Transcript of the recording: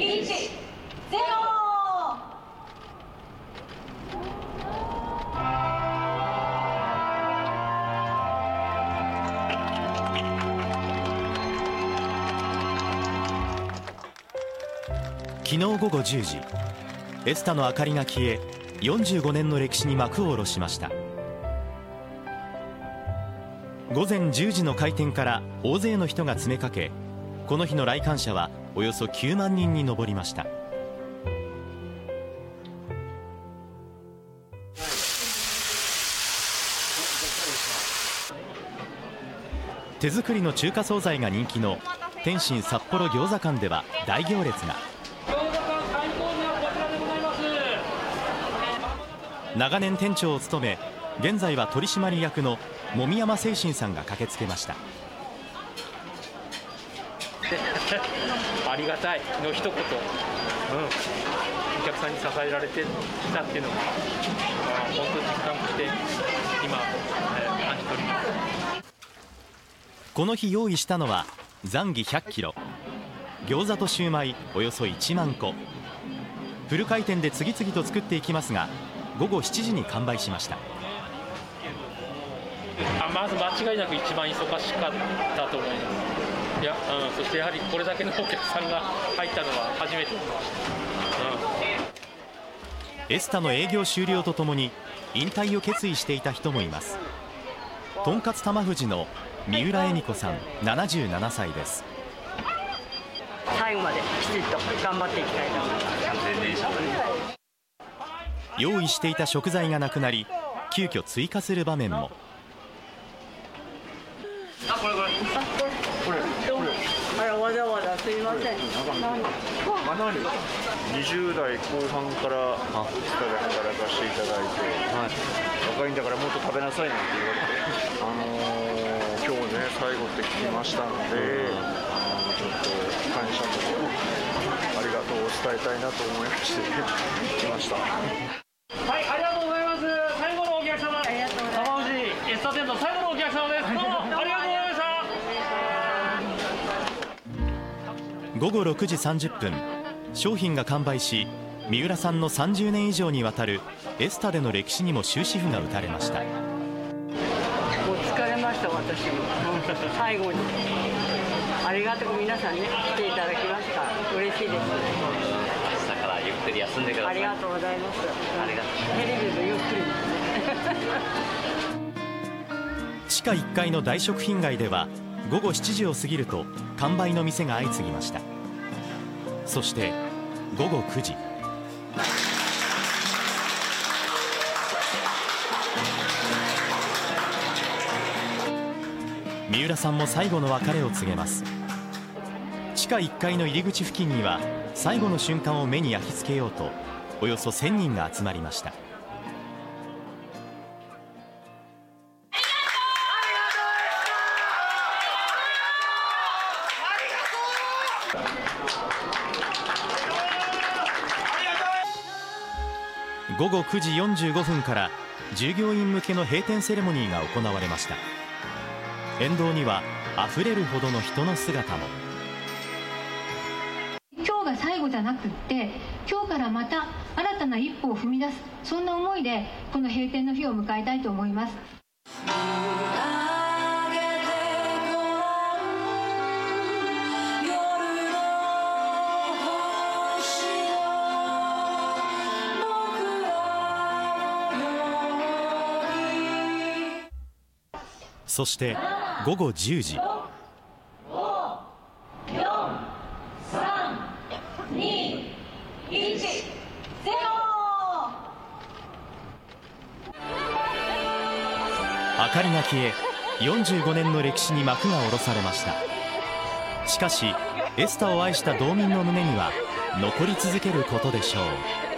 1ゼロ。昨日午後10時エスタの明かりが消え45年の歴史に幕を下ろしました。午前10時の開店から大勢の人が詰めかけこの日の来館者はおよそ9万人に上りました。手作りの中華惣菜が人気の天津札幌餃子館では大行列が。長年店長を務め現在は取締役の籾山誠信さんが駆けつけました。ありがたいの一言、うん、お客さんに支えられてきたっていうのが、まあ、本当実感して今、えー感じ取ります。この日用意したのはザンギ100キロ。餃子とシューマイおよそ1万個。フル回転で次々と作っていきますが午後7時に完売しました。あまず間違いなく一番忙しかったと思います。いや、うん、そしてやはりこれだけのお客さんが入ったのは初めて。見ました、エスタの営業終了とともに引退を決意していた人もいます。とんかつ玉藤の三浦恵美子さん77歳です。最後まできちっと頑張っていきたいと思います。用意していた食材がなくなり急遽追加する場面も。あらわざわざすいません。20代後半からスタで働かせていただいて、若いんだからもっと食べなさいなんて言われて、あのー今日ね最後って聞きましたので、あのちょっと感謝とありがとうを伝えたいなと思いまして来ました。午後6時30分商品が完売し三浦さんの30年以上にわたるエスタでの歴史にも終止符が打たれましたもう疲れました私も。最後に。ありがたく皆さんね来ていただきました。嬉しいです。だからゆっくり休んでくださいありがとうございます。ありがとテレビでゆっくりですね。地下1階の大食品街では午後7時を過ぎると完売の店が相次ぎました。そして午後9時。三浦さんも最後の別れを告げます。地下1階の入り口付近には最後の瞬間を目に焼き付けようとおよそ1000人が集まりました。午後9時45分から従業員向けの閉店セレモニーが行われました。沿道にはあふれるほどの人の姿も。今日が最後じゃなくって今日からまた新たな一歩を踏み出すそんな思いでこの閉店の日を迎えたいと思います。そして午後10時。明かりが消え45年の歴史に幕が下ろされました。しかしエスタを愛した道民の胸には残り続けることでしょう。